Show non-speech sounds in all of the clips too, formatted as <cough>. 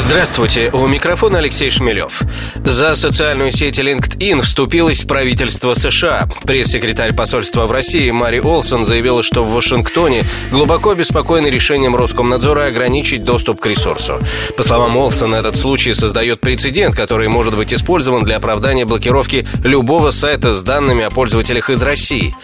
Здравствуйте, у микрофона Алексей Шмелев. За социальную сеть LinkedIn вступилось правительство США. Пресс-секретарь посольства в России Мари Олсон заявила, что в Вашингтоне глубоко обеспокоены решением Роскомнадзора ограничить доступ к ресурсу. По словам Олсон, этот случай создает прецедент, который может быть использован для оправдания блокировки любого сайта с данными о пользователях из России.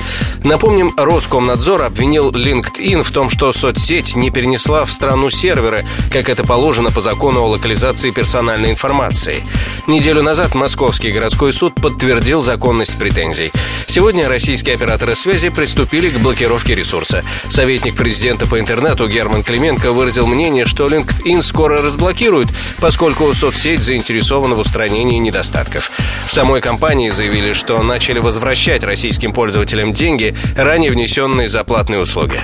Напомним, Роскомнадзор обвинил LinkedIn в том, что соцсеть не перенесла в страну серверы, как это положено по закону о локализации персональной информации. Неделю назад Московский городской суд подтвердил законность претензий. Сегодня российские операторы связи приступили к блокировке ресурса. Советник президента по интернету Герман Клименко выразил мнение, что LinkedIn скоро разблокируют, поскольку соцсеть заинтересована в устранении недостатков. В самой компании заявили, что начали возвращать российским пользователям деньги, ранее внесенные за платные услуги.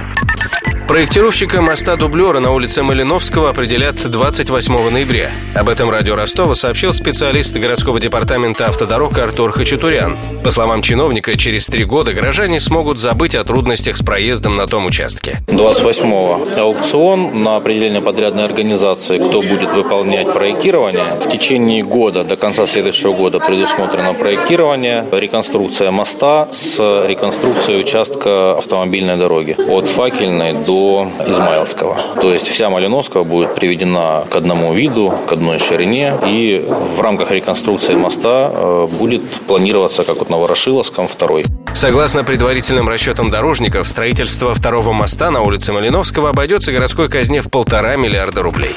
Проектировщика моста дублера на улице Малиновского определят 28 ноября. Об этом радио Ростова сообщил специалист городского департамента автодорог Артур Хачатурян. По словам чиновника, через три года горожане смогут забыть о трудностях с проездом на том участке. 28-го аукцион на определение подрядной организации, кто будет выполнять проектирование. В течение года, до конца следующего года предусмотрено проектирование, реконструкция моста с реконструкцией участка автомобильной дороги от Факельной до Измайловского. То есть вся Малиновская будет приведена к одному виду, к одной ширине, и в рамках реконструкции моста э, будет планироваться, как вот на Ворошиловском, второй. Согласно предварительным расчетам дорожников, строительство второго моста на улице Малиновского обойдется городской казне в полтора миллиарда рублей.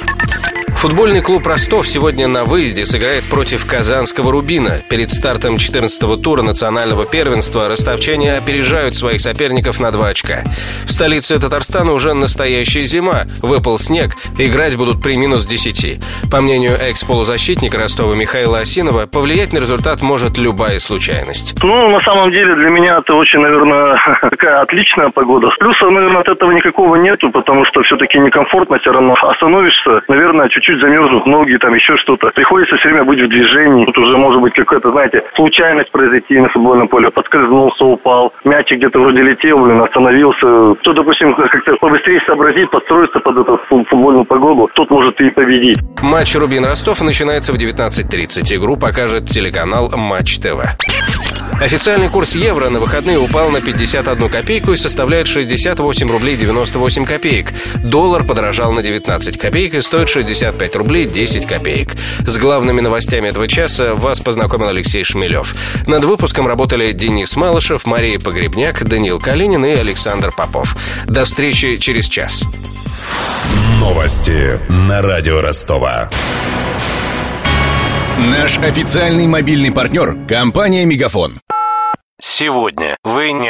Футбольный клуб «Ростов» сегодня на выезде сыграет против казанского «Рубина». Перед стартом 14-го тура национального первенства ростовчане опережают своих соперников на 2 очка. В столице Татарстана уже настоящая зима. Выпал снег. Играть будут при минус 10. По мнению экс-полузащитника Ростова Михаила Осинова, повлиять на результат может любая случайность. Ну, на самом деле, для меня это очень, наверное, <laughs> такая отличная погода. Плюсов, наверное, от этого никакого нету, потому что все-таки некомфортно все равно. Остановишься, наверное, чуть-чуть чуть замерзнут ноги, там еще что-то. Приходится все время быть в движении. Тут уже может быть какая-то, знаете, случайность произойти на футбольном поле. Подскользнулся, упал. Мячик где-то вроде летел, блин, остановился. Кто, допустим, как-то побыстрее сообразит, подстроится под эту футбольную погоду, тот может и победить. Матч Рубин-Ростов начинается в 19.30. Игру покажет телеканал Матч ТВ. Официальный курс евро на выходные упал на 51 копейку и составляет 68 рублей 98 копеек. Доллар подорожал на 19 копеек и стоит 65 рублей 10 копеек. С главными новостями этого часа вас познакомил Алексей Шмелев. Над выпуском работали Денис Малышев, Мария Погребняк, Даниил Калинин и Александр Попов. До встречи через час. Новости на радио Ростова. Наш официальный мобильный партнер – компания «Мегафон». Сегодня вы не